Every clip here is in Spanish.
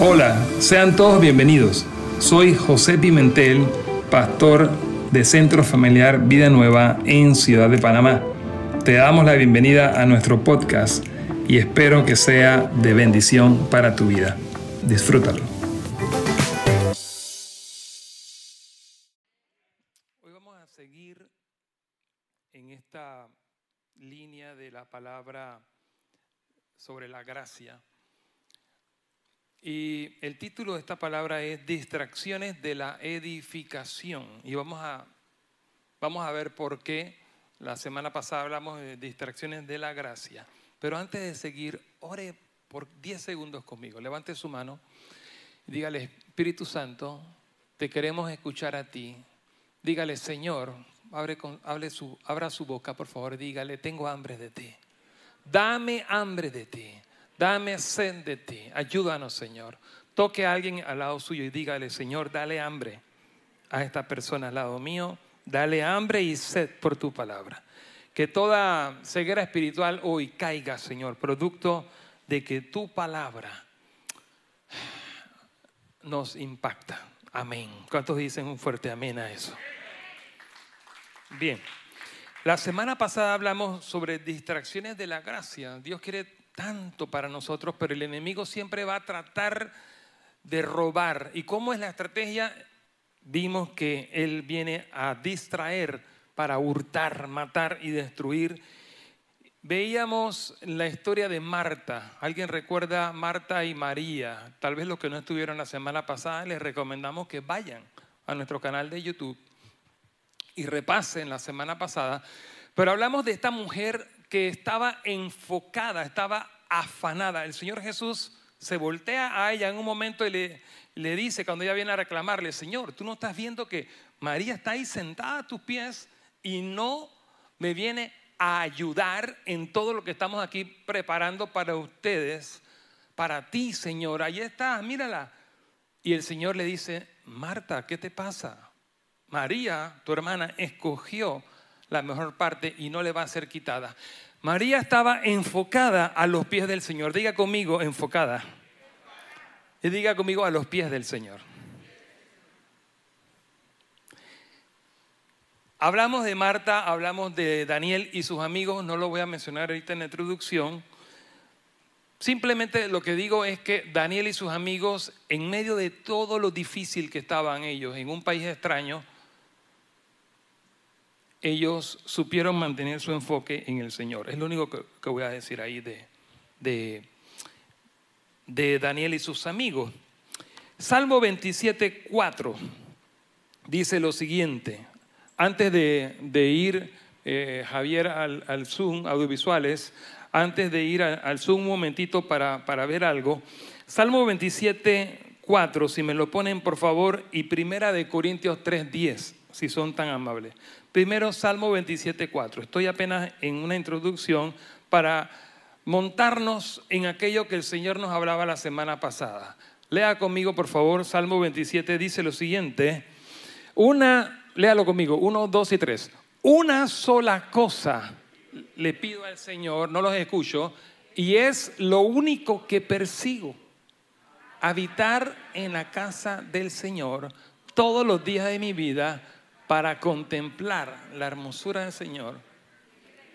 Hola, sean todos bienvenidos. Soy José Pimentel, pastor de Centro Familiar Vida Nueva en Ciudad de Panamá. Te damos la bienvenida a nuestro podcast y espero que sea de bendición para tu vida. Disfrútalo. Hoy vamos a seguir en esta línea de la palabra sobre la gracia. Y el título de esta palabra es Distracciones de la edificación. Y vamos a, vamos a ver por qué. La semana pasada hablamos de distracciones de la gracia. Pero antes de seguir, ore por 10 segundos conmigo. Levante su mano y dígale, Espíritu Santo, te queremos escuchar a ti. Dígale, Señor, abre con, su, abra su boca, por favor. Dígale, tengo hambre de ti. Dame hambre de ti. Dame sed de ti. Ayúdanos, Señor. Toque a alguien al lado suyo y dígale, Señor, dale hambre a esta persona al lado mío. Dale hambre y sed por tu palabra. Que toda ceguera espiritual hoy caiga, Señor, producto de que tu palabra nos impacta. Amén. ¿Cuántos dicen un fuerte amén a eso? Bien. La semana pasada hablamos sobre distracciones de la gracia. Dios quiere tanto para nosotros, pero el enemigo siempre va a tratar de robar. ¿Y cómo es la estrategia? Vimos que él viene a distraer para hurtar, matar y destruir. Veíamos la historia de Marta. ¿Alguien recuerda Marta y María? Tal vez los que no estuvieron la semana pasada, les recomendamos que vayan a nuestro canal de YouTube y repasen la semana pasada. Pero hablamos de esta mujer que estaba enfocada, estaba afanada. El Señor Jesús se voltea a ella en un momento y le, le dice, cuando ella viene a reclamarle, Señor, tú no estás viendo que María está ahí sentada a tus pies y no me viene a ayudar en todo lo que estamos aquí preparando para ustedes, para ti, Señor. Ahí está, mírala. Y el Señor le dice, Marta, ¿qué te pasa? María, tu hermana, escogió la mejor parte y no le va a ser quitada. María estaba enfocada a los pies del Señor. Diga conmigo, enfocada. Y diga conmigo, a los pies del Señor. Hablamos de Marta, hablamos de Daniel y sus amigos, no lo voy a mencionar ahorita en la introducción. Simplemente lo que digo es que Daniel y sus amigos, en medio de todo lo difícil que estaban ellos en un país extraño, ellos supieron mantener su enfoque en el Señor. Es lo único que, voy a decir ahí de, de, Daniel y sus amigos. Salmo 27, 4 dice lo siguiente. Antes de, ir, eh, Javier, al, Zoom, audiovisuales, antes de ir al Zoom un momentito para, para ver algo, Salmo 27, 4, si me lo ponen por favor, y Primera de Corintios 3, 10, si son tan amables. Primero, Salmo 27.4. Estoy apenas en una introducción para montarnos en aquello que el Señor nos hablaba la semana pasada. Lea conmigo, por favor, Salmo 27 dice lo siguiente. Una, léalo conmigo, uno, dos y tres. Una sola cosa le pido al Señor, no los escucho, y es lo único que persigo. Habitar en la casa del Señor todos los días de mi vida para contemplar la hermosura del Señor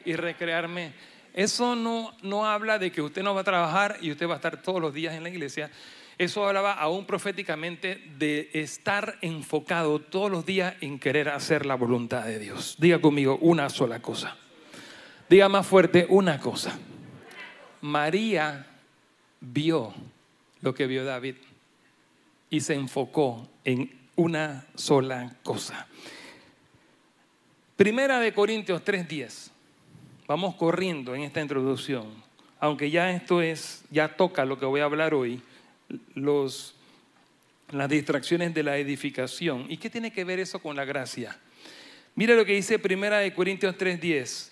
y recrearme. Eso no, no habla de que usted no va a trabajar y usted va a estar todos los días en la iglesia. Eso hablaba aún proféticamente de estar enfocado todos los días en querer hacer la voluntad de Dios. Diga conmigo una sola cosa. Diga más fuerte una cosa. María vio lo que vio David y se enfocó en una sola cosa. Primera de Corintios 3:10. Vamos corriendo en esta introducción, aunque ya esto es, ya toca lo que voy a hablar hoy, los, las distracciones de la edificación. ¿Y qué tiene que ver eso con la gracia? Mira lo que dice Primera de Corintios 3:10.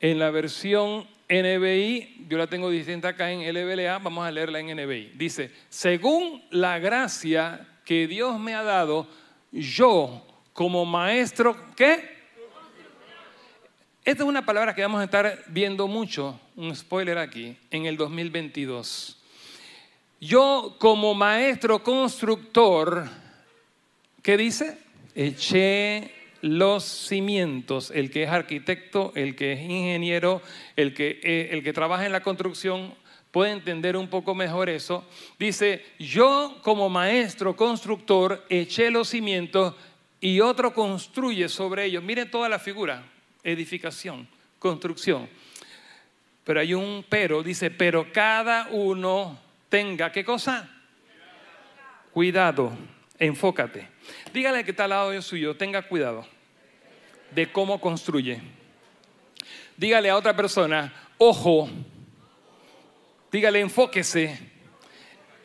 En la versión NBI, yo la tengo distinta acá en LBLA, vamos a leerla en NBI. Dice, según la gracia que Dios me ha dado, yo como maestro, ¿qué? Esta es una palabra que vamos a estar viendo mucho, un spoiler aquí, en el 2022. Yo como maestro constructor, ¿qué dice? Eché los cimientos, el que es arquitecto, el que es ingeniero, el que, eh, el que trabaja en la construcción, puede entender un poco mejor eso. Dice, yo como maestro constructor eché los cimientos y otro construye sobre ellos. Miren toda la figura, edificación, construcción. Pero hay un pero, dice, pero cada uno tenga, ¿qué cosa? Cuidado, enfócate. Dígale que está al lado de suyo, tenga cuidado de cómo construye. Dígale a otra persona, ojo, dígale, enfóquese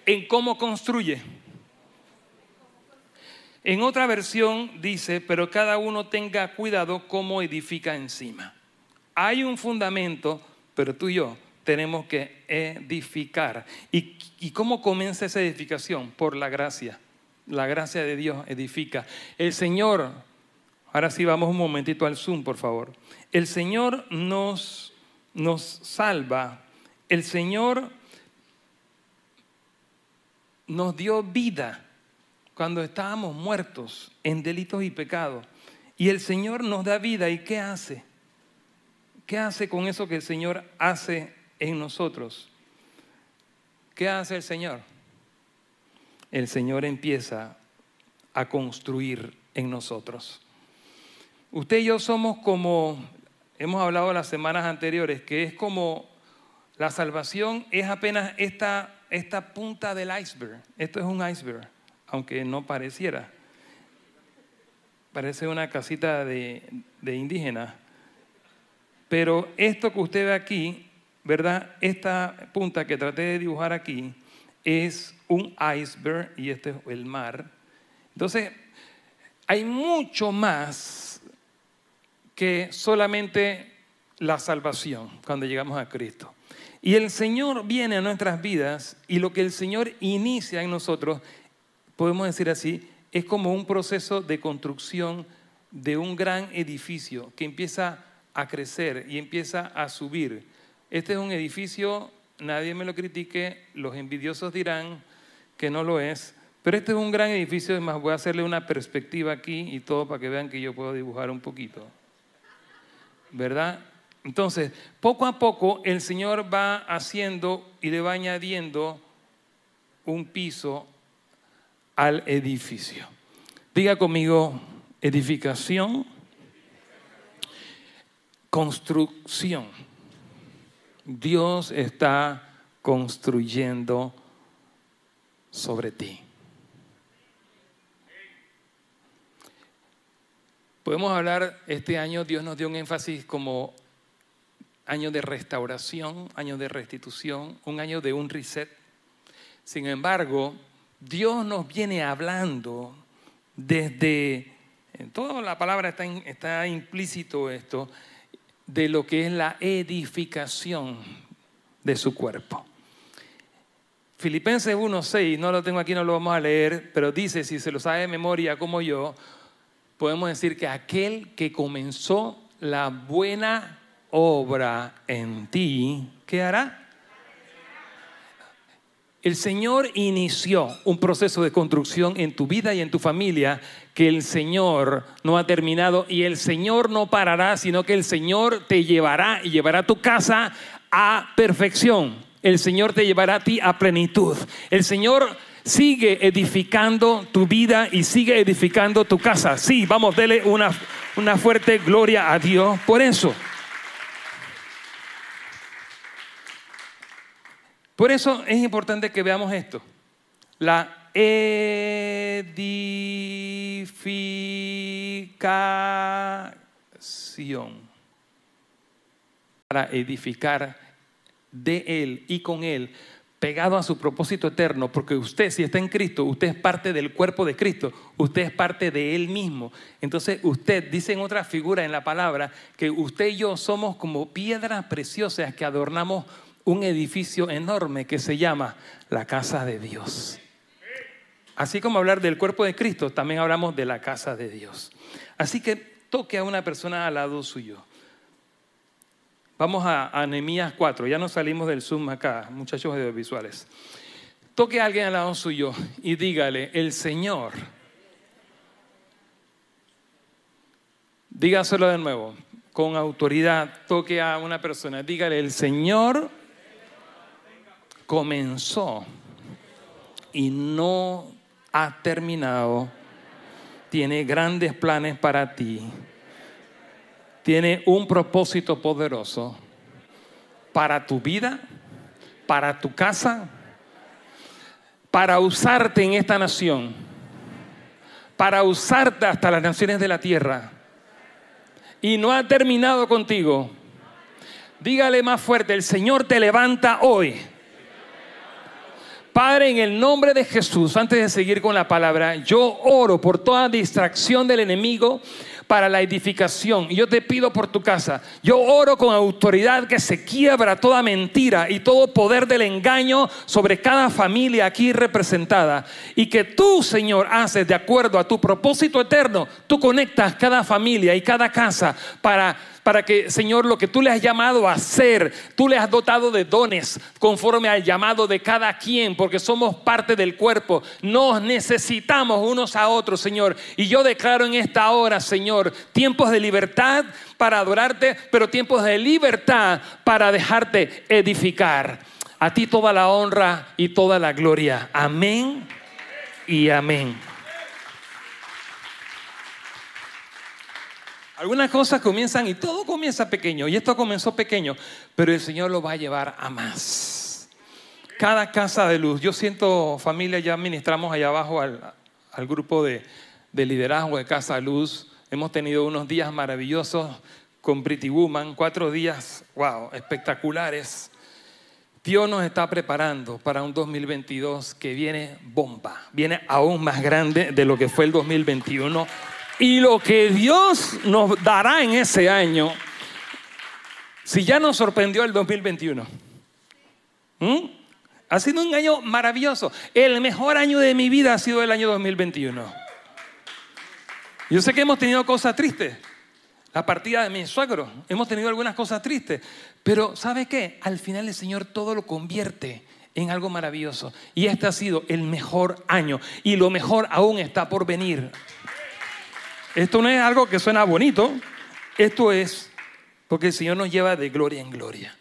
en cómo construye. En otra versión dice, pero cada uno tenga cuidado cómo edifica encima. Hay un fundamento, pero tú y yo tenemos que edificar. ¿Y, cómo comienza esa edificación? Por la gracia. La gracia de Dios edifica. El Señor Ahora sí vamos un momentito al Zoom, por favor. El Señor nos, nos salva. El Señor nos dio vida cuando estábamos muertos en delitos y pecados. Y el Señor nos da vida. ¿Y qué hace? ¿Qué hace con eso que el Señor hace en nosotros? ¿Qué hace el Señor? El Señor empieza a construir en nosotros. Usted y yo somos como, hemos hablado las semanas anteriores, que es como la salvación es apenas esta, esta punta del iceberg. Esto es un iceberg, aunque no pareciera. Parece una casita de, de indígena. Pero esto que usted ve aquí, ¿verdad? Esta punta que traté de dibujar aquí es un iceberg y este es el mar. Entonces, hay mucho más que solamente la salvación cuando llegamos a Cristo. Y el Señor viene a nuestras vidas y lo que el Señor inicia en nosotros, podemos decir así, es como un proceso de construcción de un gran edificio que empieza a crecer y empieza a subir. Este es un edificio, nadie me lo critique, los envidiosos dirán que no lo es, pero este es un gran edificio, además voy a hacerle una perspectiva aquí y todo para que vean que yo puedo dibujar un poquito. ¿verdad? Entonces, poco a poco el Señor va haciendo y le va añadiendo un piso al edificio. Diga conmigo, edificación, construcción. Dios está construyendo sobre ti. Podemos hablar, este año Dios nos dio un énfasis como año de restauración, año de restitución, un año de un reset. Sin embargo, Dios nos viene hablando desde, en toda la palabra está, está implícito esto, de lo que es la edificación de su cuerpo. Filipenses 1.6, no lo tengo aquí, no lo vamos a leer, pero dice, si se lo sabe de memoria como yo, podemos decir que aquel que comenzó la buena obra en ti, ¿qué hará? El Señor inició un proceso de construcción en tu vida y en tu familia que el Señor no ha terminado y el Señor no parará, sino que el Señor te llevará y llevará tu casa a perfección. El Señor te llevará a ti a plenitud. El Señor sigue edificando tu vida y sigue edificando tu casa. Sí, vamos, dele una, una fuerte gloria a Dios por eso. Por eso es importante que veamos esto. La edificación. Para edificar de Él y con Él pegado a su propósito eterno, porque usted, si está en Cristo, usted es parte del cuerpo de Cristo, usted es parte de Él mismo. Entonces usted, dice en otra figura en la palabra, que usted y yo somos como piedras preciosas que adornamos un edificio enorme que se llama la casa de Dios. Así como hablar del cuerpo de Cristo, también hablamos de la casa de Dios. Así que toque a una persona al lado suyo. Vamos a, a 4, ya no salimos del Zoom acá, muchachos audiovisuales. Toque a alguien al lado suyo y dígale, el Señor. Dígaselo de nuevo, con autoridad. Toque a una persona, dígale, el Señor comenzó y no ha terminado. Tiene grandes planes para ti. Tiene un propósito poderoso para tu vida, para tu casa, para usarte en esta nación, para usarte hasta las naciones de la tierra. Y no ha terminado contigo. Dígale más fuerte, el Señor te levanta hoy. Padre, en el nombre de Jesús, antes de seguir con la palabra, yo oro por toda distracción del enemigo para la edificación. Y yo te pido por tu casa, yo oro con autoridad que se quiebra toda mentira y todo poder del engaño sobre cada familia aquí representada. Y que tú, Señor, haces de acuerdo a tu propósito eterno, tú conectas cada familia y cada casa para para que, Señor, lo que tú le has llamado a hacer, tú le has dotado de dones conforme al llamado de cada quien, porque somos parte del cuerpo. Nos necesitamos unos a otros, Señor. Y yo declaro en esta hora, Señor, tiempos de libertad para adorarte, pero tiempos de libertad para dejarte edificar. A ti toda la honra y toda la gloria. Amén y amén. Algunas cosas comienzan y todo comienza pequeño. Y esto comenzó pequeño, pero el Señor lo va a llevar a más. Cada casa de luz. Yo siento familia, ya ministramos allá abajo al, grupo de, liderazgo de Casa de Luz. Hemos tenido unos días maravillosos con Pretty Woman, cuatro días, wow, espectaculares. Dios nos está preparando para un 2022 que viene bomba, viene aún más grande de lo que fue el 2021 y lo que Dios nos dará en ese año, si ya nos sorprendió el 2021. Ha sido un año maravilloso. El mejor año de mi vida ha sido el año 2021. Yo sé que hemos tenido cosas tristes. La partida de mi suegro. Hemos tenido algunas cosas tristes. Pero ¿sabe qué? Al final el Señor todo lo convierte en algo maravilloso. Y este ha sido el mejor año. Y lo mejor aún está por venir. Esto no es algo que suena bonito, esto es porque el Señor nos lleva de gloria en gloria.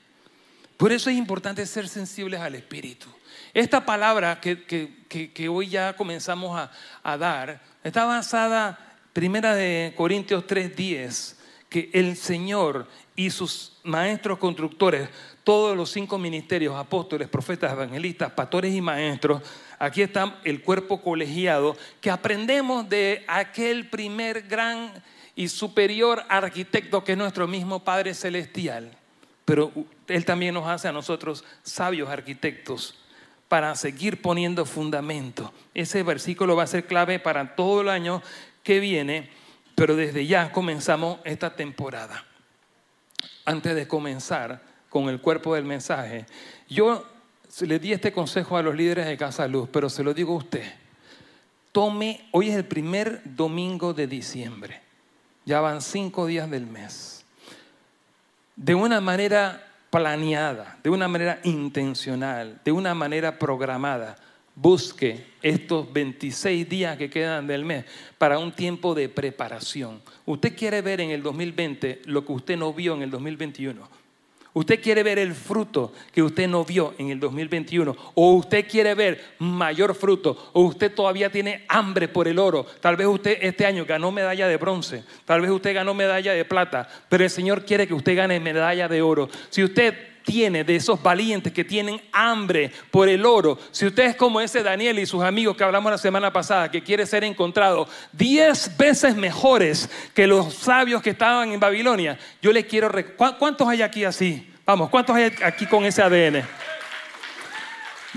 Por eso es importante ser sensibles al Espíritu. Esta palabra que, hoy ya comenzamos a, a, dar está basada, primera de Corintios 3:10, que el Señor y sus maestros constructores, todos los cinco ministerios, apóstoles, profetas, evangelistas, pastores y maestros, aquí está el cuerpo colegiado, que aprendemos de aquel primer gran y superior arquitecto que es nuestro mismo Padre Celestial. Pero Él también nos hace a nosotros sabios arquitectos para seguir poniendo fundamento. Ese versículo va a ser clave para todo el año que viene, pero desde ya comenzamos esta temporada. Antes de comenzar con el cuerpo del mensaje, yo le di este consejo a los líderes de Casa Luz, pero se lo digo a usted. Tome, hoy es el primer domingo de diciembre. Ya van cinco días del mes. De una manera planeada, de una manera intencional, de una manera programada, busque estos 26 días que quedan del mes para un tiempo de preparación. Usted quiere ver en el 2020 lo que usted no vio en el 2021. Usted quiere ver el fruto que usted no vio en el 2021 o usted quiere ver mayor fruto o usted todavía tiene hambre por el oro. Tal vez usted este año ganó medalla de bronce, tal vez usted ganó medalla de plata, pero el Señor quiere que usted gane medalla de oro. Si usted tiene de esos valientes que tienen hambre por el oro, si usted es como ese Daniel y sus amigos que hablamos la semana pasada, que quiere ser encontrado diez veces mejores que los sabios que estaban en Babilonia, yo le quiero... ¿Cuántos hay aquí así? Vamos, ¿cuántos hay aquí con ese ADN?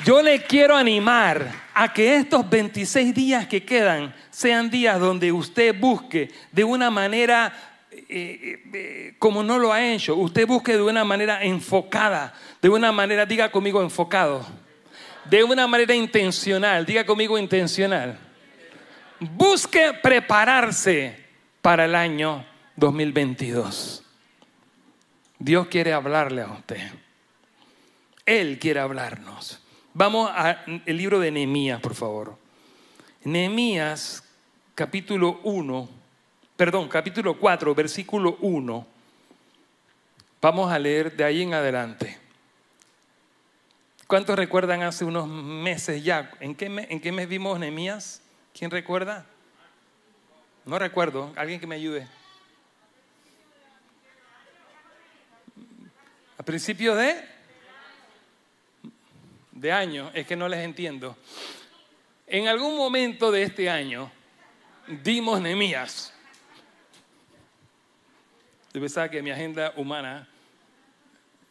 Yo le quiero animar a que estos 26 días que quedan sean días donde usted busque de una manera eh, eh, eh, como no lo ha hecho, usted busque de una manera enfocada, de una manera, diga conmigo enfocado, de una manera intencional, diga conmigo intencional. Busque prepararse para el año 2022. Dios quiere hablarle a usted. Él quiere hablarnos. Vamos al libro de Nehemías, por favor. Nehemías, capítulo 1, perdón, capítulo 4, versículo 1. Vamos a leer de ahí en adelante. ¿Cuántos recuerdan hace unos meses ya? ¿En qué, mes vimos Nehemías? ¿Quién recuerda? No recuerdo. ¿Alguien que me ayude? A principio de de año, es que no les entiendo. En algún momento de este año dimos Nemías. Yo pensaba que mi agenda humana,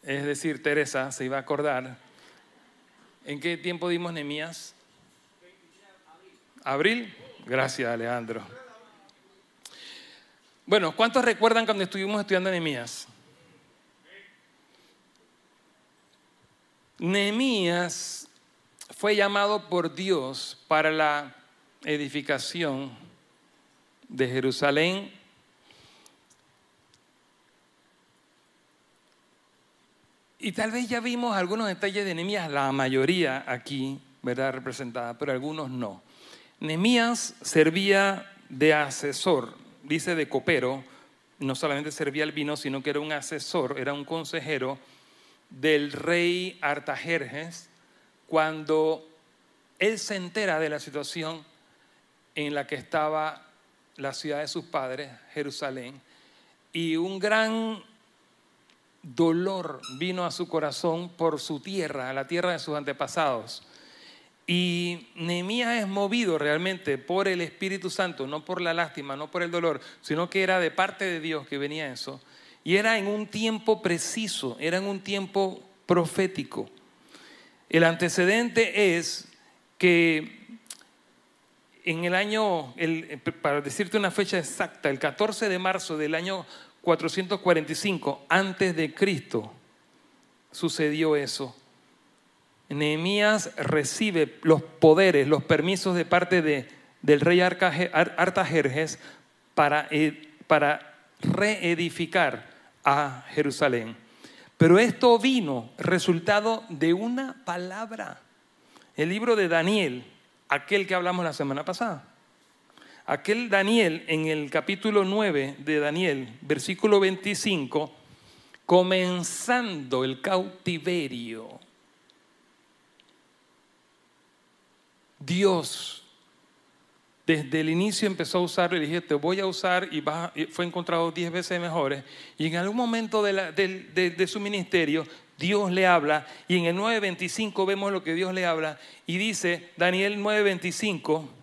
es decir, Teresa, se iba a acordar. ¿En qué tiempo dimos Nemías? ¿Abril? Gracias, Alejandro. Bueno, ¿cuántos recuerdan cuando estuvimos estudiando Nehemías? Nehemías fue llamado por Dios para la edificación de Jerusalén. Y tal vez ya vimos algunos detalles de Nehemías, la mayoría aquí, ¿verdad? Representada, pero algunos no. Nehemías servía de asesor, dice de copero, no solamente servía el vino, sino que era un asesor, era un consejero del rey Artajerjes cuando él se entera de la situación en la que estaba la ciudad de sus padres, Jerusalén, y un gran dolor vino a su corazón por su tierra, la tierra de sus antepasados. Y Nehemías es movido realmente por el Espíritu Santo, no por la lástima, no por el dolor, sino que era de parte de Dios que venía eso. Y era en un tiempo preciso, era en un tiempo profético. El antecedente es que en el año, para decirte una fecha exacta, el 14 de marzo del año 445 antes de Cristo, sucedió eso. Nehemías recibe los poderes, los permisos de parte de, del rey Artajerjes para, eh, para reedificar a Jerusalén. Pero esto vino resultado de una palabra. El libro de Daniel, aquel que hablamos la semana pasada. Aquel Daniel en el capítulo 9 de Daniel, versículo 25, comenzando el cautiverio, Dios desde el inicio empezó a usarlo y dije, te voy a usar y, fue encontrado diez veces mejores. Y en algún momento de, su ministerio, Dios le habla y en el 9.25 vemos lo que Dios le habla y dice, Daniel 9.25,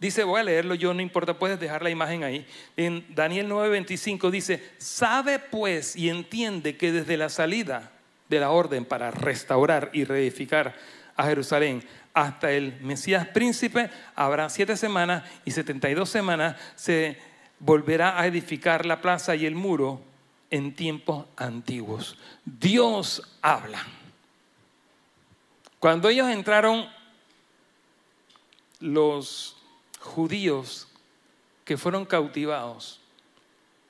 dice, voy a leerlo yo, no importa, puedes dejar la imagen ahí. En Daniel 9.25 dice, sabe pues y entiende que desde la salida de la orden para restaurar y reedificar a Jerusalén hasta el Mesías príncipe, habrá siete semanas y setenta y dos semanas se volverá a edificar la plaza y el muro en tiempos antiguos. Dios habla. Cuando ellos entraron, los judíos que fueron cautivados,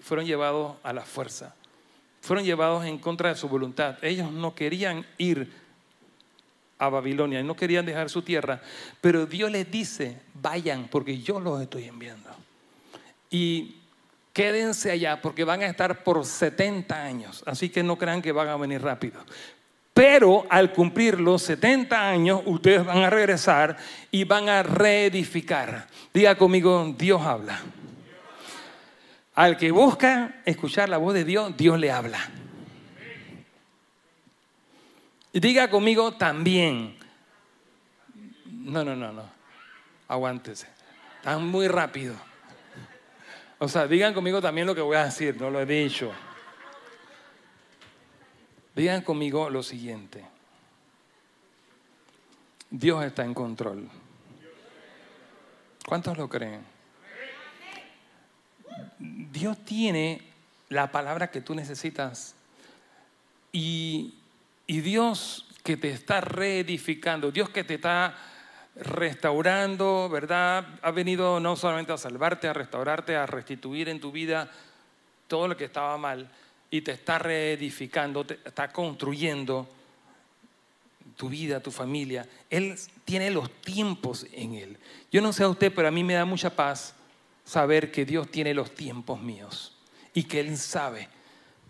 fueron llevados a la fuerza, fueron llevados en contra de su voluntad. Ellos no querían ir a Babilonia no querían dejar su tierra, pero Dios les dice, vayan porque yo los estoy enviando. Y quédense allá porque van a estar por 70 años, así que no crean que van a venir rápido. Pero al cumplir los 70 años, ustedes van a regresar y van a reedificar. Diga conmigo, Dios habla. Al que busca escuchar la voz de Dios, Dios le habla. Y diga conmigo también. No, no, no, no. Aguántese. Están muy rápido. O sea, digan conmigo también lo que voy a decir, no lo he dicho. Digan conmigo lo siguiente. Dios está en control. ¿Cuántos lo creen? Dios tiene la palabra que tú necesitas y y Dios que te está reedificando, Dios que te está restaurando, ¿verdad? Ha venido no solamente a salvarte, a restaurarte, a restituir en tu vida todo lo que estaba mal y te está reedificando, te está construyendo. tu vida, tu familia. Él tiene los tiempos en Él. Yo no sé a usted, pero a mí me da mucha paz saber que Dios tiene los tiempos míos y que Él sabe.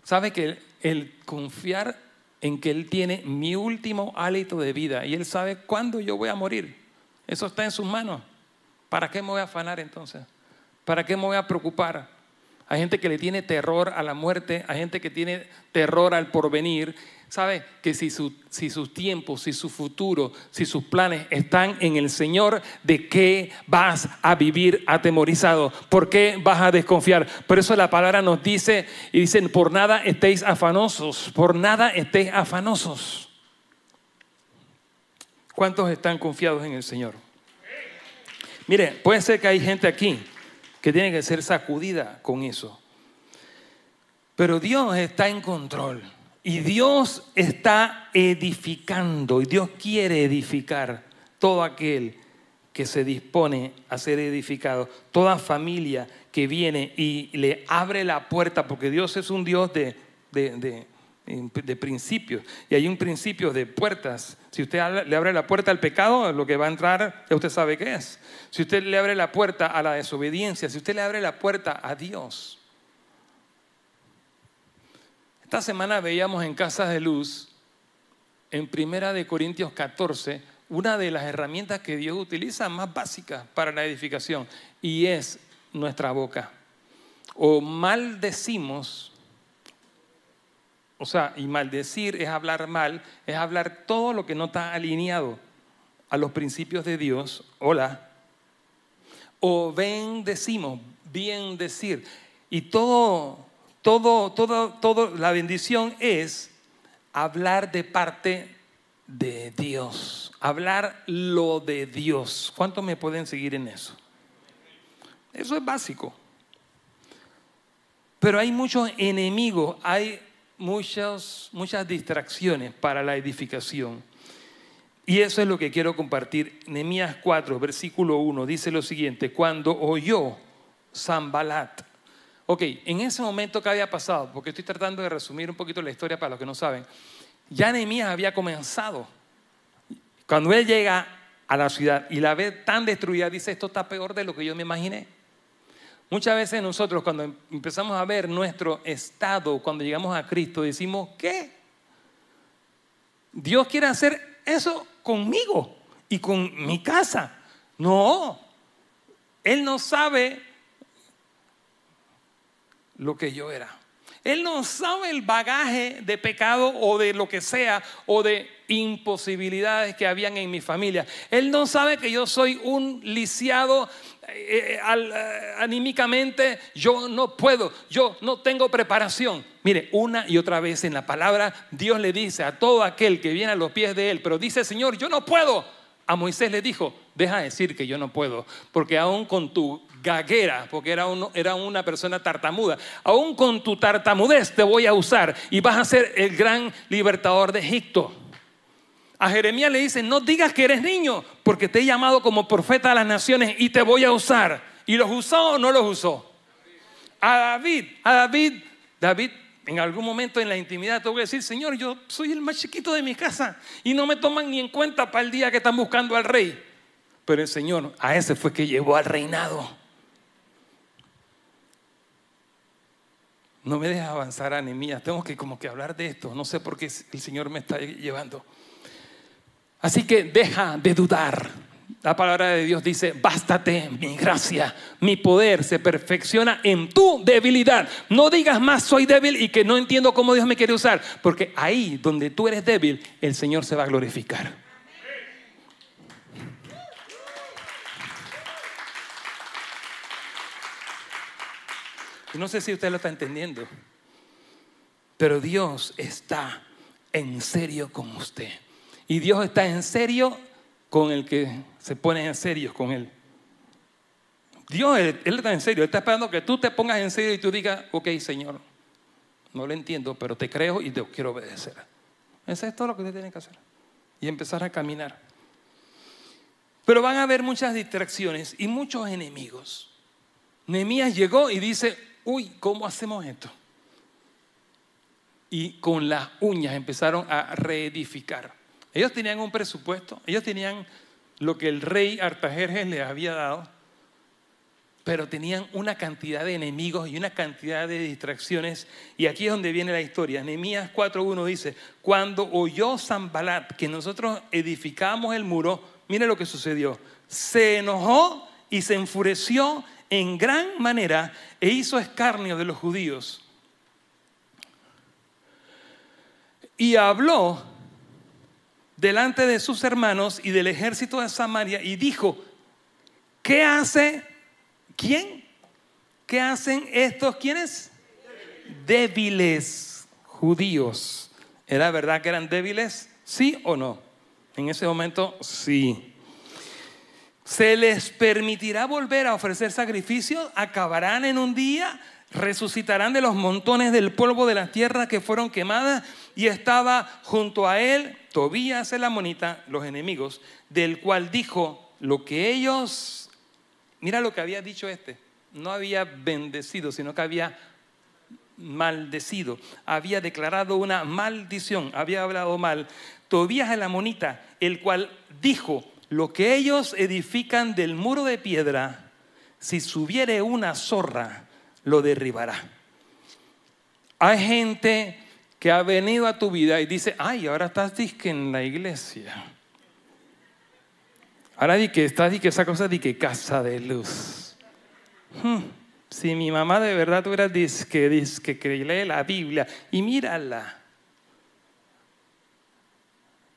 Sabe que el confiar en que Él tiene mi último hálito de vida y Él sabe cuándo yo voy a morir. Eso está en sus manos. ¿Para qué me voy a afanar entonces? ¿Para qué me voy a preocupar? Hay gente que le tiene terror a la muerte, hay gente que tiene terror al porvenir. ¿Sabe? Que si, si sus tiempos, si su futuro, si sus planes están en el Señor, ¿de qué vas a vivir atemorizado? ¿Por qué vas a desconfiar? Por eso la palabra nos dice, y dicen, por nada estéis afanosos, por nada estéis afanosos. ¿Cuántos están confiados en el Señor? Mire, puede ser que hay gente aquí que tiene que ser sacudida con eso. Pero Dios está en control. Y Dios está edificando. Y Dios quiere edificar todo aquel que se dispone a ser edificado. Toda familia que viene y le abre la puerta, porque Dios es un Dios de, de, principios. Y hay un principio de puertas. Si usted le abre la puerta al pecado, lo que va a entrar, ya usted sabe qué es. Si usted le abre la puerta a la desobediencia, si usted le abre la puerta a Dios. Esta semana veíamos en Casas de Luz, en Primera de Corintios 14, una de las herramientas que Dios utiliza más básicas para la edificación, y es nuestra boca. O maldecimos o sea, y maldecir es hablar mal, es hablar todo lo que no está alineado a los principios de Dios. Hola. O bendecimos, bien decir. Y todo, todo, todo, todo, la bendición es hablar de parte de Dios, hablar lo de Dios. ¿Cuántos me pueden seguir en eso? Eso es básico. Pero hay muchos enemigos, hay muchas, muchas distracciones para la edificación. Y eso es lo que quiero compartir. Nehemías 4, versículo 1, dice lo siguiente, cuando oyó Zambalat. Ok, en ese momento, ¿qué había pasado? Porque estoy tratando de resumir un poquito la historia para los que no saben. Ya Nehemías había comenzado. Cuando él llega a la ciudad y la ve tan destruida, dice, esto está peor de lo que yo me imaginé. Muchas veces nosotros cuando empezamos a ver nuestro estado, cuando llegamos a Cristo, decimos, ¿qué? Dios quiere hacer eso conmigo y con mi casa. No, Él no sabe lo que yo era. Él no sabe el bagaje de pecado o de lo que sea o de imposibilidades que habían en mi familia. Él no sabe que yo soy un lisiado eh, eh, anímicamente yo no puedo, yo no tengo preparación. Mire, una y otra vez en la palabra Dios le dice a todo aquel que viene a los pies de él, pero dice, Señor, yo no puedo. A Moisés le dijo, deja de decir que yo no puedo, porque aún con tu gaguera, porque era, era una persona tartamuda, aún con tu tartamudez te voy a usar y vas a ser el gran libertador de Egipto. A Jeremías le dice, no digas que eres niño, porque te he llamado como profeta a las naciones y te voy a usar. ¿Y los usó o no los usó? A David, a David, David en algún momento en la intimidad voy a decir, Señor, yo soy el más chiquito de mi casa y no me toman ni en cuenta para el día que están buscando al rey. Pero el Señor a ese fue que llevó al reinado. No me deja avanzar, Anemías. Tengo que como que hablar de esto. No sé por qué el Señor me está llevando. Así que deja de dudar. La palabra de Dios dice, bástate mi gracia, mi poder se perfecciona en tu debilidad. No digas más soy débil y que no entiendo cómo Dios me quiere usar, porque ahí donde tú eres débil, el Señor se va a glorificar. no sé si usted lo está entendiendo, pero Dios está en serio con usted. Y Dios está en serio con el que se pone en serio con Él. Dios, él, está en serio, Él está esperando que tú te pongas en serio y tú digas, ok, Señor, no lo entiendo, pero te creo y te quiero obedecer. Eso es todo lo que usted tiene que hacer. Y empezar a caminar. Pero van a haber muchas distracciones y muchos enemigos. Nehemías llegó y dice, uy, ¿cómo hacemos esto? Y con las uñas empezaron a reedificar Ellos tenían un presupuesto, ellos tenían lo que el rey Artajerjes les había dado, pero tenían una cantidad de enemigos y una cantidad de distracciones. Y aquí es donde viene la historia. Nehemías 4.1 dice, cuando oyó Zambalat que nosotros edificamos el muro, mire lo que sucedió. Se enojó y se enfureció en gran manera e hizo escarnio de los judíos. Y habló delante de sus hermanos y del ejército de Samaria y dijo, ¿qué hace? ¿Quién? ¿Qué hacen estos? ¿Quiénes? Débiles judíos. ¿Era verdad que eran débiles? ¿Sí o no? En ese momento, sí. ¿Se les permitirá volver a ofrecer sacrificios? ¿Acabarán en un día? Resucitarán de los montones del polvo de la tierra que fueron quemadas y estaba junto a él Tobías el amonita, los enemigos, del cual dijo lo que ellos, mira lo que había dicho este, no había bendecido, sino que había maldecido, había declarado una maldición, había hablado mal. Tobías el amonita, el cual dijo lo que ellos edifican del muro de piedra, si subiere una zorra, lo derribará. Hay gente que ha venido a tu vida y dice, ay, ahora estás disque en la iglesia. Ahora di que estás di que esa cosa di que casa de luz. Hmm, si mi mamá de verdad tuviera disque, disque que lee la Biblia y mírala.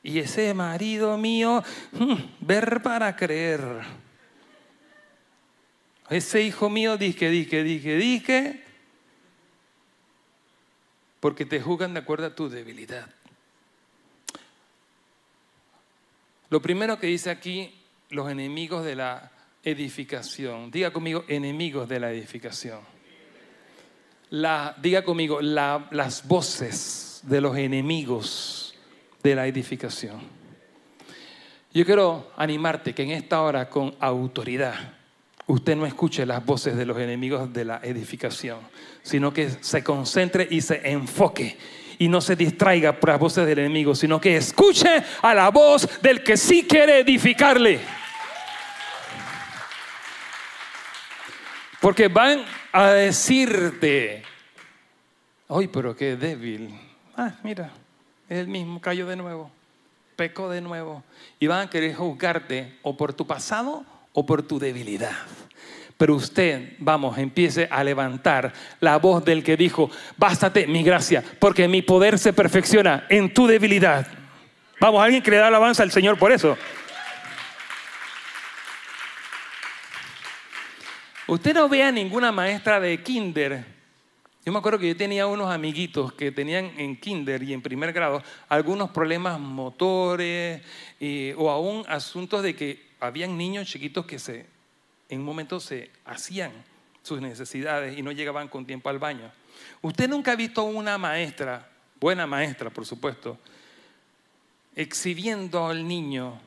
Y ese marido mío, hmm, ver para creer. Ese hijo mío, dije, dije, dije, dije, porque te juzgan de acuerdo a tu debilidad. Lo primero que dice aquí, los enemigos de la edificación. Diga conmigo, enemigos de la edificación. La, diga conmigo, las voces de los enemigos de la edificación. Yo quiero animarte que en esta hora con autoridad usted no escuche las voces de los enemigos de la edificación, sino que se concentre y se enfoque y no se distraiga por las voces del enemigo, sino que escuche a la voz del que sí quiere edificarle. Porque van a decirte, ay, pero qué débil. Ah, mira, es el mismo, cayó de nuevo, pecó de nuevo. Y van a querer juzgarte o por tu pasado o por tu debilidad. Pero usted, vamos, empiece a levantar la voz del que dijo, bástate mi gracia, porque mi poder se perfecciona en tu debilidad. Vamos, alguien que le da alabanza al Señor por eso. Usted no vea ninguna maestra de kinder. Yo me acuerdo que yo tenía unos amiguitos que tenían en kinder y en primer grado algunos problemas motores o aún asuntos de que habían niños chiquitos que en un momento se hacían sus necesidades y no llegaban con tiempo al baño. Usted nunca ha visto una maestra, buena maestra por supuesto, exhibiendo al niño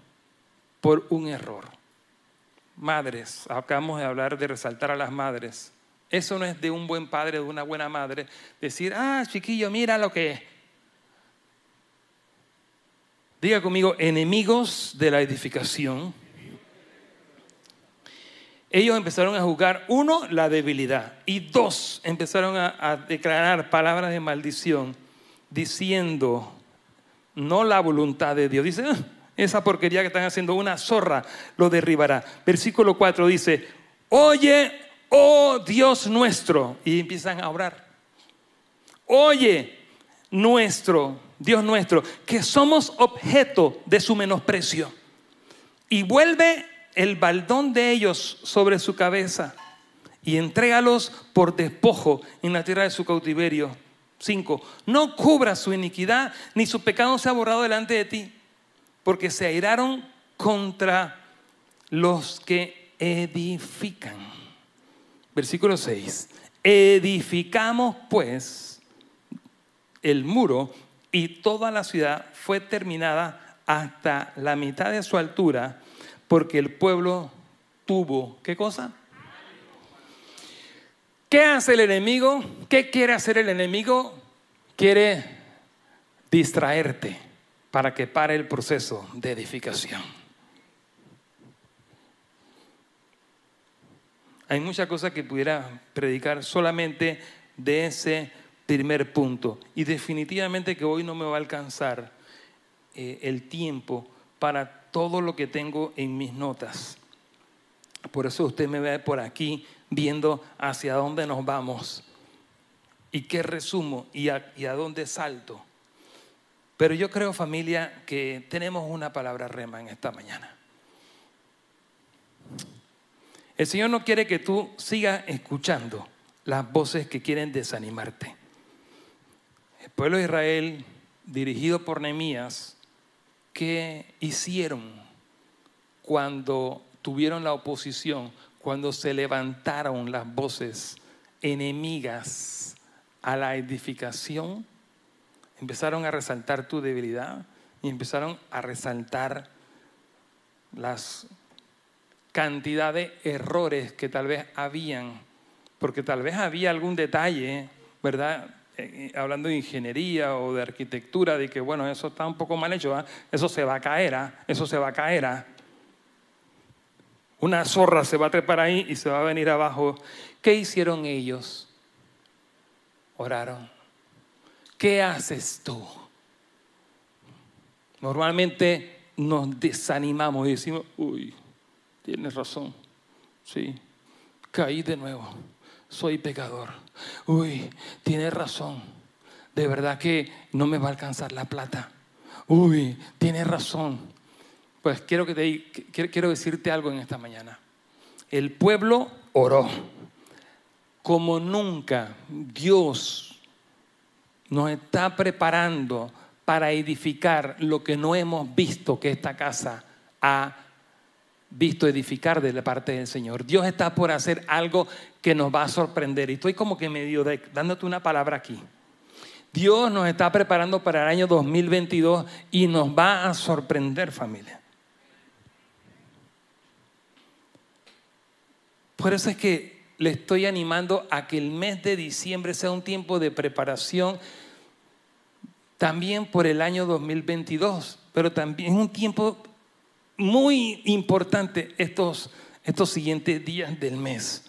por un error. Madres, acabamos de hablar de resaltar a las madres. Eso no es de un buen padre, de una buena madre, decir, ah, chiquillo, mira lo que es. Diga conmigo, enemigos de la edificación ellos empezaron a juzgar, uno, la debilidad, y dos, empezaron a, declarar palabras de maldición, diciendo, no la voluntad de Dios. Dice, ah, esa porquería que están haciendo, una zorra lo derribará. Versículo 4 dice, oye, oh Dios nuestro, y empiezan a orar. Oye, nuestro, Dios nuestro, que somos objeto de su menosprecio. Y vuelve el baldón de ellos sobre su cabeza y entrégalos por despojo en la tierra de su cautiverio. 5. No cubra su iniquidad, ni su pecado se ha borrado delante de ti, porque se airaron contra los que edifican. Versículo 6. Edificamos pues el muro y toda la ciudad fue terminada hasta la mitad de su altura porque el pueblo tuvo, ¿qué cosa? ¿Qué hace el enemigo? ¿Qué quiere hacer el enemigo? Quiere distraerte. para que pare el proceso de edificación. Hay muchas cosas que pudiera predicar solamente de ese primer punto. Y definitivamente que hoy no me va a alcanzar eh, el tiempo para todo lo que tengo en mis notas. Por eso usted me ve por aquí viendo hacia dónde nos vamos y qué resumo y a, dónde salto. Pero yo creo, familia, que tenemos una palabra rema en esta mañana. El Señor no quiere que tú sigas escuchando las voces que quieren desanimarte. El pueblo de Israel, dirigido por Nehemías, ¿qué hicieron cuando tuvieron la oposición, cuando se levantaron las voces enemigas a la edificación? Empezaron a resaltar tu debilidad y empezaron a resaltar las cantidad de errores que tal vez habían, porque tal vez había algún detalle, ¿verdad? Hablando de ingeniería o de arquitectura, de que bueno, eso está un poco mal hecho, ¿ah? eso se va a caer, ¿ah? eso se va a caer. ¿ah? Una zorra se va a trepar ahí y se va a venir abajo. ¿Qué hicieron ellos? Oraron. ¿Qué haces tú? Normalmente nos desanimamos y decimos, uy, Tienes razón. Sí. Caí de nuevo. Soy pecador. Uy, tienes razón. De verdad que no me va a alcanzar la plata. Uy, tienes razón. Pues quiero, que te, quiero decirte algo en esta mañana. El pueblo oró. Como nunca Dios nos está preparando para edificar lo que no hemos visto que esta casa ha visto edificar de la parte del Señor. Dios está por hacer algo que nos va a sorprender. Y estoy como que medio dándote una palabra aquí. Dios nos está preparando para el año 2022 y nos va a sorprender familia. Por eso es que le estoy animando a que el mes de diciembre sea un tiempo de preparación también por el año 2022, pero también un tiempo muy importante estos, estos siguientes días del mes.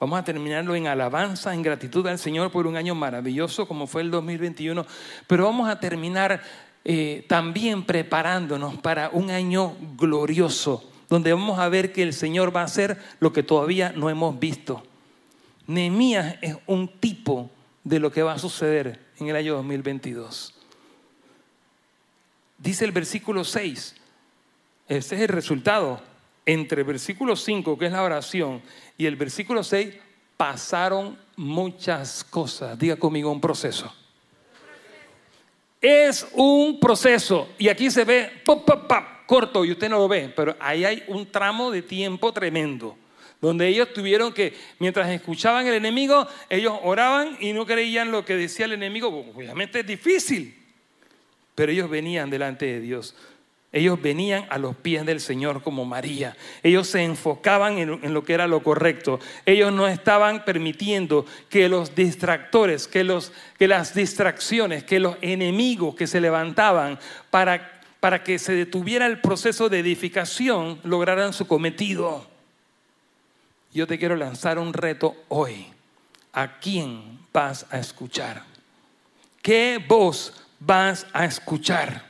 Vamos a terminarlo en alabanza, en gratitud al Señor por un año maravilloso como fue el 2021, pero vamos a terminar eh, también preparándonos para un año glorioso, donde vamos a ver que el Señor va a hacer lo que todavía no hemos visto. Nehemías es un tipo de lo que va a suceder en el año 2022. Dice el versículo 6, ese es el resultado. Entre el versículo 5, que es la oración, y el versículo 6, pasaron muchas cosas. Diga conmigo un proceso. Es un proceso. Y aquí se ve pop, pop, pop, corto y usted no lo ve, pero ahí hay un tramo de tiempo tremendo. Donde ellos tuvieron que, mientras escuchaban el enemigo, ellos oraban y no creían lo que decía el enemigo. Obviamente es difícil. Pero ellos venían delante de Dios. Ellos venían a los pies del Señor como María. Ellos se enfocaban en, lo que era lo correcto. Ellos no estaban permitiendo que los distractores, que, los, que las distracciones, que los enemigos que se levantaban para, para que se detuviera el proceso de edificación lograran su cometido. Yo te quiero lanzar un reto hoy. ¿A quién vas a escuchar? ¿Qué voz vas a escuchar?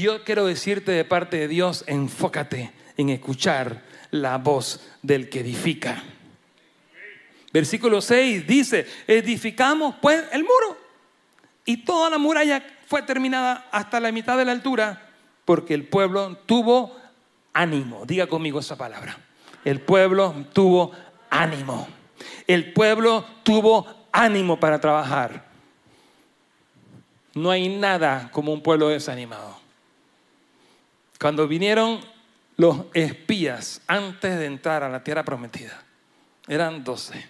Yo quiero decirte de parte de Dios, enfócate en escuchar la voz del que edifica. Versículo 6 dice, edificamos pues el muro. Y toda la muralla fue terminada hasta la mitad de la altura porque el pueblo tuvo ánimo. Diga conmigo esa palabra. El pueblo tuvo ánimo. El pueblo tuvo ánimo para trabajar. No hay nada como un pueblo desanimado. Cuando vinieron los espías antes de entrar a la tierra prometida, eran doce.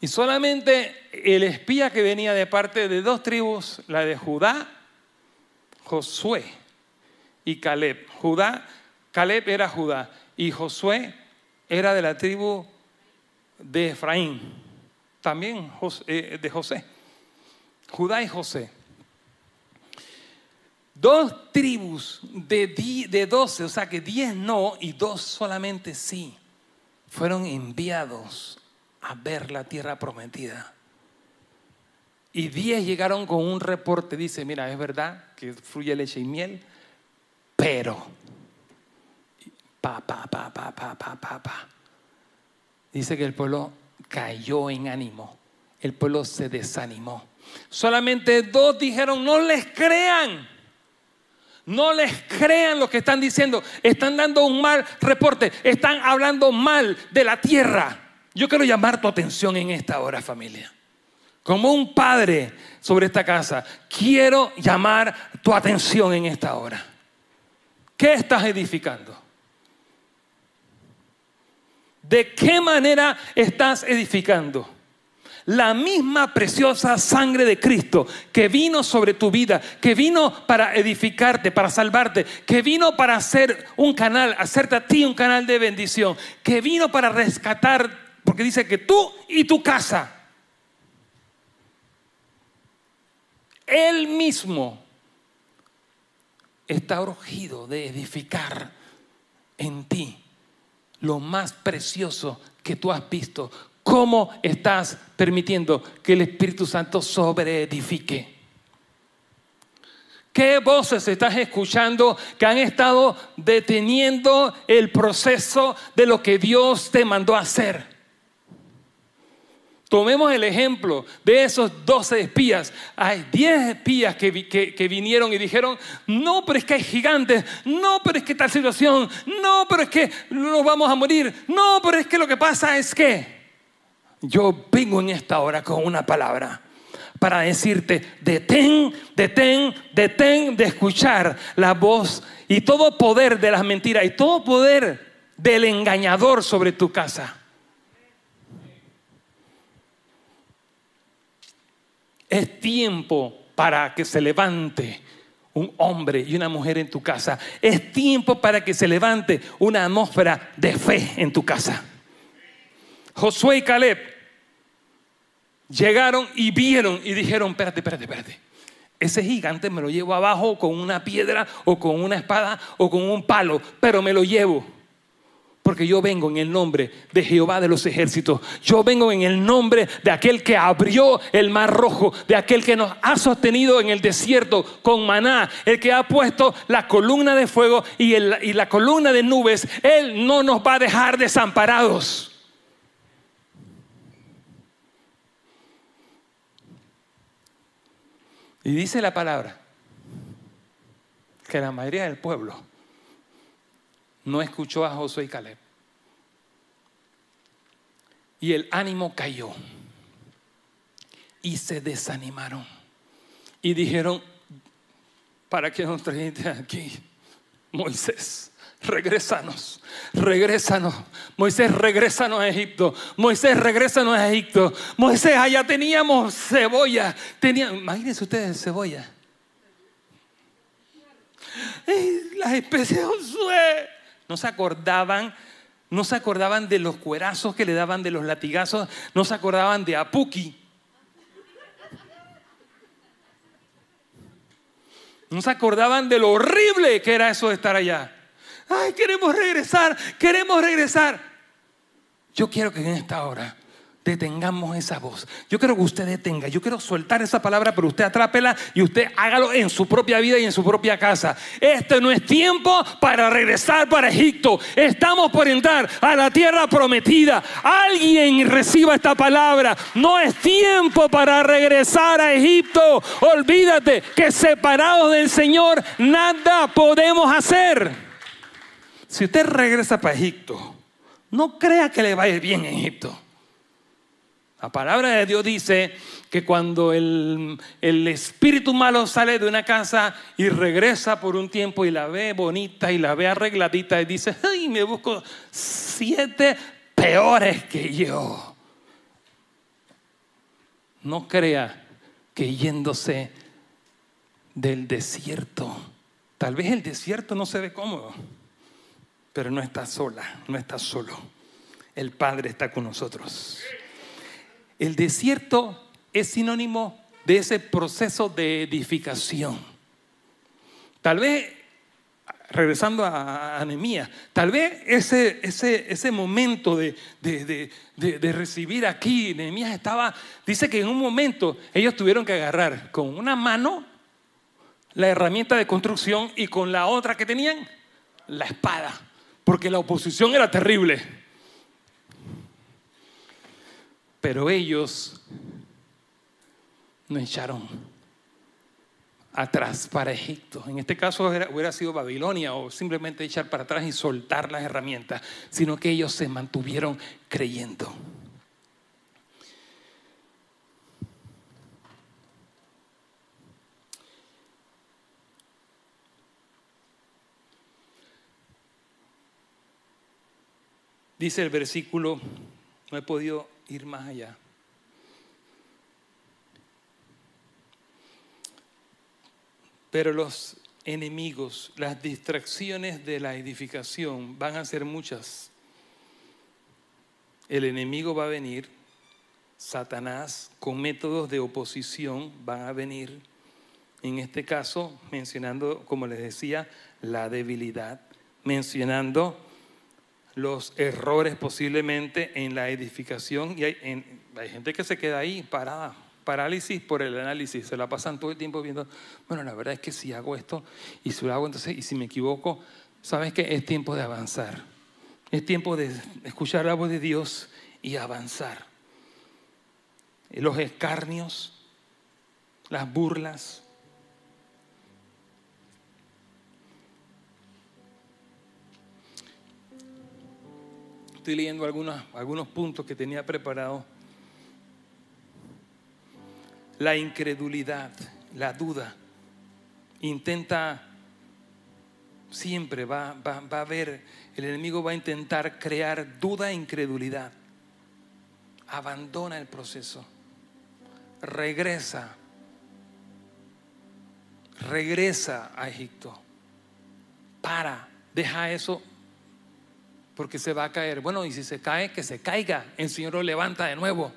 Y solamente el espía que venía de parte de dos tribus, la de Judá, Josué y Caleb. Judá, Caleb era Judá y Josué era de la tribu de Efraín, también eh, de José. Judá y José. Dos tribus de, de 12, o sea que 10 no y dos solamente sí, fueron enviados a ver la tierra prometida. Y 10 llegaron con un reporte, dice, mira, es verdad que fluye leche y miel, pero, pa, pa, pa, pa, pa, pa, pa, pa. Dice que el pueblo cayó en ánimo, el pueblo se desanimó. Solamente dos dijeron, no les crean. No les crean lo que están diciendo. Están dando un mal reporte. Están hablando mal de la tierra. Yo quiero llamar tu atención en esta hora, familia. Como un padre sobre esta casa, quiero llamar tu atención en esta hora. ¿Qué estás edificando? ¿De qué manera estás edificando? La misma preciosa sangre de Cristo que vino sobre tu vida, que vino para edificarte, para salvarte, que vino para hacer un canal, hacerte a ti un canal de bendición, que vino para rescatar, porque dice que tú y tu casa, Él mismo está urgido de edificar en ti lo más precioso que tú has visto ¿Cómo estás permitiendo que el Espíritu Santo sobreedifique? ¿Qué voces estás escuchando que han estado deteniendo el proceso de lo que Dios te mandó a hacer? Tomemos el ejemplo de esos 12 espías. Hay 10 espías que, que, vinieron y dijeron, no, pero es que hay gigantes, no, pero es que tal situación, no, pero es que nos vamos a morir, no, pero es que lo que pasa es que yo vengo en esta hora con una palabra para decirte, detén, detén, detén de escuchar la voz y todo poder de las mentiras y todo poder del engañador sobre tu casa. Es tiempo para que se levante un hombre y una mujer en tu casa. Es tiempo para que se levante una atmósfera de fe en tu casa. Josué y Caleb Llegaron y vieron y dijeron, espérate, espérate, espérate. Ese gigante me lo llevo abajo con una piedra o con una espada o con un palo, pero me lo llevo. Porque yo vengo en el nombre de Jehová de los ejércitos. Yo vengo en el nombre de aquel que abrió el mar rojo, de aquel que nos ha sostenido en el desierto con maná, el que ha puesto la columna de fuego y, y la columna de nubes. Él no nos va a dejar desamparados. Y dice la palabra que la mayoría del pueblo no escuchó a Josué y Caleb. Y el ánimo cayó. Y se desanimaron. Y dijeron, ¿para qué nos trajiste aquí, Moisés? Regrésanos, regrésanos. Moisés, regrésanos a Egipto. Moisés, regrésanos a Egipto. Moisés, allá teníamos cebolla. Imagínense ustedes cebolla. las especies de. No se acordaban, no se acordaban de los cuerazos que le daban de los latigazos, no se acordaban de Apuki. No se acordaban de lo horrible que era eso de estar allá. Ay, queremos regresar, queremos regresar. Yo quiero que en esta hora detengamos esa voz. Yo quiero que usted detenga. Yo quiero soltar esa palabra, pero usted atrápela y usted hágalo en su propia vida y en su propia casa. Este no es tiempo para regresar para Egipto. Estamos por entrar a la tierra prometida. Alguien reciba esta palabra. No es tiempo para regresar a Egipto. Olvídate que separados del Señor nada podemos hacer. Si usted regresa para Egipto, no crea que le va a ir bien en Egipto. La palabra de Dios dice que cuando el, el, espíritu malo sale de una casa y regresa por un tiempo y la ve bonita y la ve arregladita y dice, ay, me busco siete peores que yo. No crea que yéndose del desierto, tal vez el desierto no se ve cómodo pero no está sola, no está solo. El Padre está con nosotros. El desierto es sinónimo de ese proceso de edificación. Tal vez, regresando a Anemías, tal vez ese, ese, ese momento de, de, de, recibir aquí, Anemías estaba, dice que en un momento ellos tuvieron que agarrar con una mano la herramienta de construcción y con la otra que tenían, la espada, porque la oposición era terrible. Pero ellos no echaron atrás para Egipto. En este caso hubiera sido Babilonia o simplemente echar para atrás y soltar las herramientas, sino que ellos se mantuvieron creyendo. Dice el versículo, no he podido ir más allá. Pero los enemigos, las distracciones de la edificación van a ser muchas. El enemigo va a venir, Satanás con métodos de oposición van a venir, en este caso mencionando, como les decía, la debilidad, mencionando los errores posiblemente en la edificación y hay, hay gente que se queda ahí parada parálisis por el análisis, se la pasan todo el tiempo viendo, bueno, la verdad es que si hago esto y si lo hago entonces y si me equivoco, sabes que es tiempo de avanzar, es tiempo de escuchar la voz de Dios y avanzar. Los escarnios, las burlas. Estoy leyendo algunos, algunos puntos que tenía preparados la incredulidad, la duda. Intenta, siempre va, va, a haber, el enemigo va a intentar crear duda e incredulidad. Abandona el proceso. Regresa. Regresa a Egipto. Para. Deja eso porque se va a caer. Bueno, y si se cae, que se caiga. El Señor lo levanta de nuevo.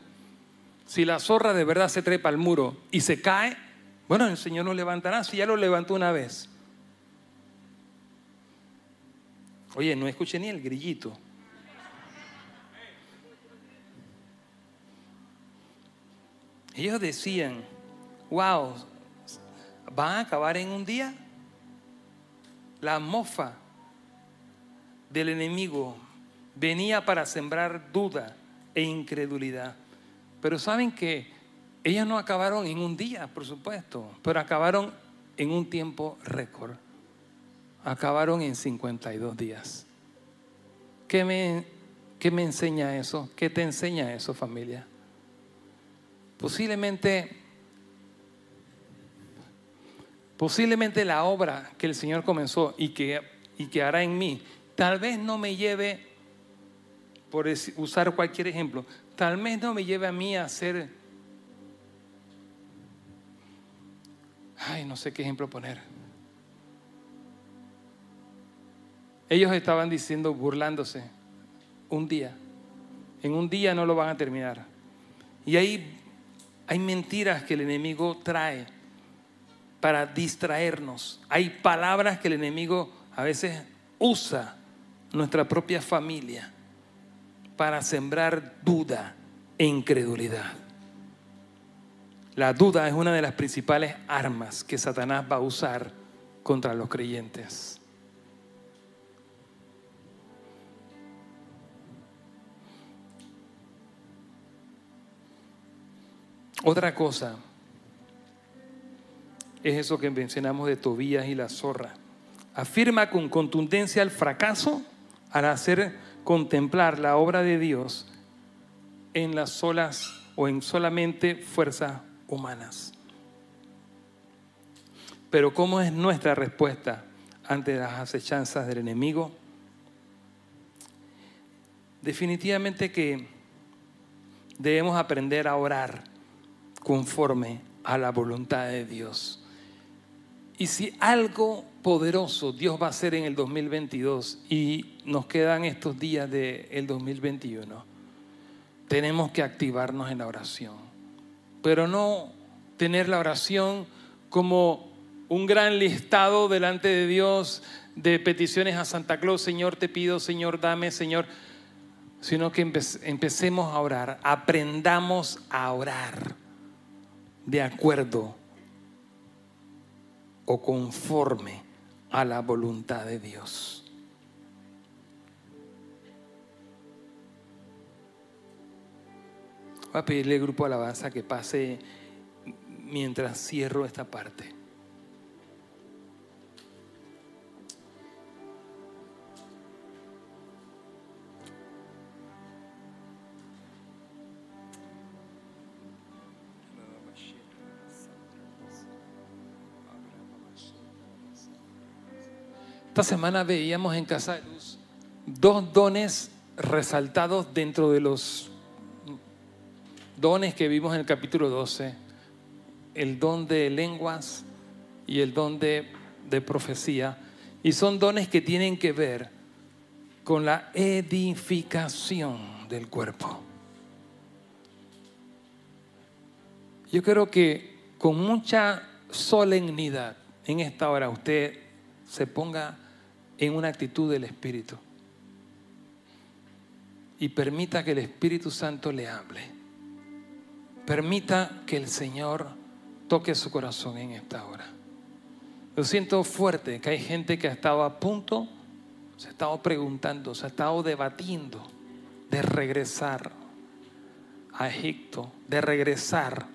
Si la zorra de verdad se trepa al muro y se cae, bueno, el Señor no levantará si ya lo levantó una vez. Oye, no escuché ni el grillito. Ellos decían, wow, ¿van a acabar en un día? La mofa del enemigo venía para sembrar duda e incredulidad. Pero saben que ellas no acabaron en un día, por supuesto, pero acabaron en un tiempo récord. Acabaron en 52 días. ¿Qué me, ¿Qué me enseña eso? ¿Qué te enseña eso, familia? Posiblemente, posiblemente la obra que el Señor comenzó y que, y que hará en mí, tal vez no me lleve, por usar cualquier ejemplo, tal vez no me lleve a mí a hacer, ay, no sé qué ejemplo poner. Ellos estaban diciendo, burlándose, un día, en un día no lo van a terminar. Y ahí hay mentiras que el enemigo trae para distraernos. Hay palabras que el enemigo a veces usa nuestra propia familia para sembrar duda e incredulidad. La duda es una de las principales armas que Satanás va a usar contra los creyentes. Otra cosa es eso que mencionamos de Tobías y la zorra. Afirma con contundencia el fracaso al hacer contemplar la obra de Dios en las solas o en solamente fuerzas humanas. Pero ¿cómo es nuestra respuesta ante las acechanzas del enemigo? Definitivamente que debemos aprender a orar conforme a la voluntad de Dios. Y si algo poderoso Dios va a hacer en el 2022 y nos quedan estos días del 2021. Tenemos que activarnos en la oración, pero no tener la oración como un gran listado delante de Dios de peticiones a Santa Claus, Señor te pido, Señor dame, Señor, sino que empecemos a orar, aprendamos a orar de acuerdo o conforme a la voluntad de Dios. Voy a pedirle al grupo alabanza que pase mientras cierro esta parte. Esta semana veíamos en Casa de Luz dos dones resaltados dentro de los dones que vimos en el capítulo 12. El don de lenguas y el don de, de profecía. Y son dones que tienen que ver con la edificación del cuerpo. Yo creo que con mucha solemnidad en esta hora usted se ponga en una actitud del Espíritu. Y permita que el Espíritu Santo le hable. Permita que el Señor toque su corazón en esta hora. Yo siento fuerte que hay gente que ha estado a punto, se ha estado preguntando, se ha estado debatiendo de regresar a Egipto, de regresar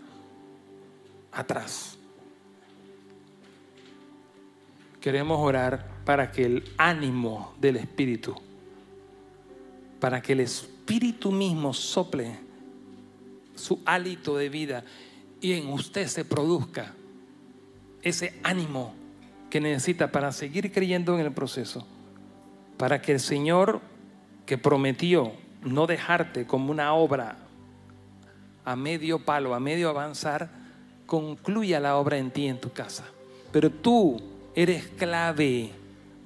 atrás. Queremos orar para que el ánimo del Espíritu, para que el Espíritu mismo sople su hálito de vida y en usted se produzca ese ánimo que necesita para seguir creyendo en el proceso, para que el Señor que prometió no dejarte como una obra a medio palo, a medio avanzar, concluya la obra en ti, en tu casa. Pero tú eres clave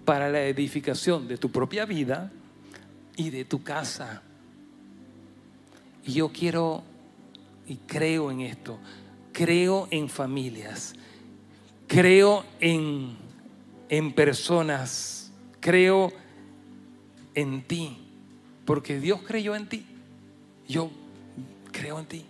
para la edificación de tu propia vida y de tu casa. Y yo quiero y creo en esto, creo en familias, creo en, en personas, creo en ti, porque Dios creyó en ti, yo creo en ti.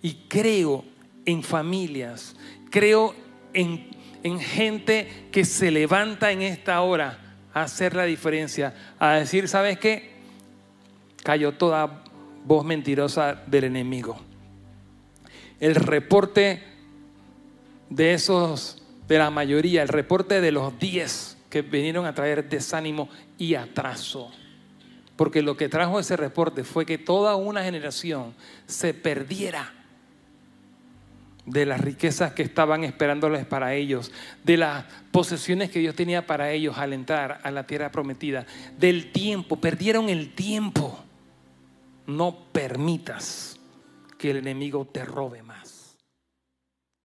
Y creo en familias, creo en en gente que se levanta en esta hora a hacer la diferencia, a decir, ¿sabes qué? Cayó toda voz mentirosa del enemigo. El reporte de esos, de la mayoría, el reporte de los diez que vinieron a traer desánimo y atraso. Porque lo que trajo ese reporte fue que toda una generación se perdiera de las riquezas que estaban esperándoles para ellos, de las posesiones que Dios tenía para ellos al entrar a la tierra prometida, del tiempo, perdieron el tiempo. No permitas que el enemigo te robe más.